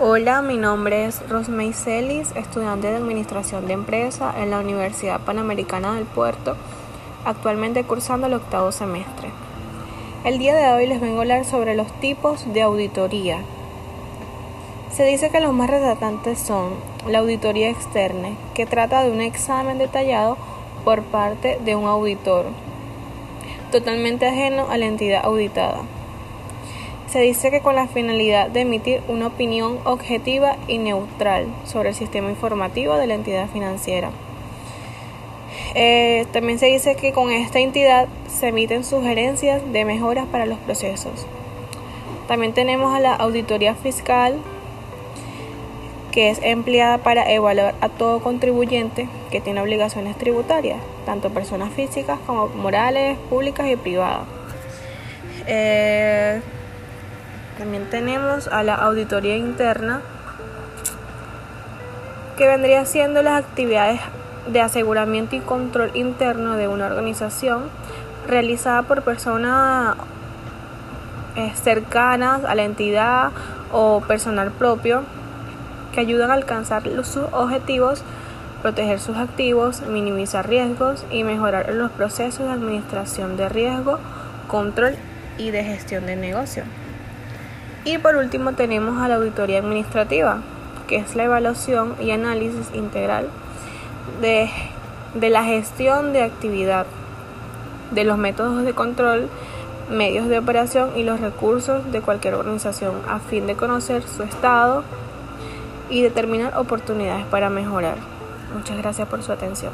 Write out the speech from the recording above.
Hola, mi nombre es Rosmey Celis, estudiante de Administración de Empresa en la Universidad Panamericana del Puerto, actualmente cursando el octavo semestre. El día de hoy les vengo a hablar sobre los tipos de auditoría. Se dice que los más resaltantes son la auditoría externa, que trata de un examen detallado por parte de un auditor, totalmente ajeno a la entidad auditada se dice que con la finalidad de emitir una opinión objetiva y neutral sobre el sistema informativo de la entidad financiera. Eh, también se dice que con esta entidad se emiten sugerencias de mejoras para los procesos. También tenemos a la auditoría fiscal, que es empleada para evaluar a todo contribuyente que tiene obligaciones tributarias, tanto personas físicas como morales, públicas y privadas. Eh, también tenemos a la auditoría interna, que vendría siendo las actividades de aseguramiento y control interno de una organización realizada por personas eh, cercanas a la entidad o personal propio que ayudan a alcanzar sus objetivos, proteger sus activos, minimizar riesgos y mejorar los procesos de administración de riesgo, control y de gestión de negocio. Y por último tenemos a la auditoría administrativa, que es la evaluación y análisis integral de, de la gestión de actividad, de los métodos de control, medios de operación y los recursos de cualquier organización a fin de conocer su estado y determinar oportunidades para mejorar. Muchas gracias por su atención.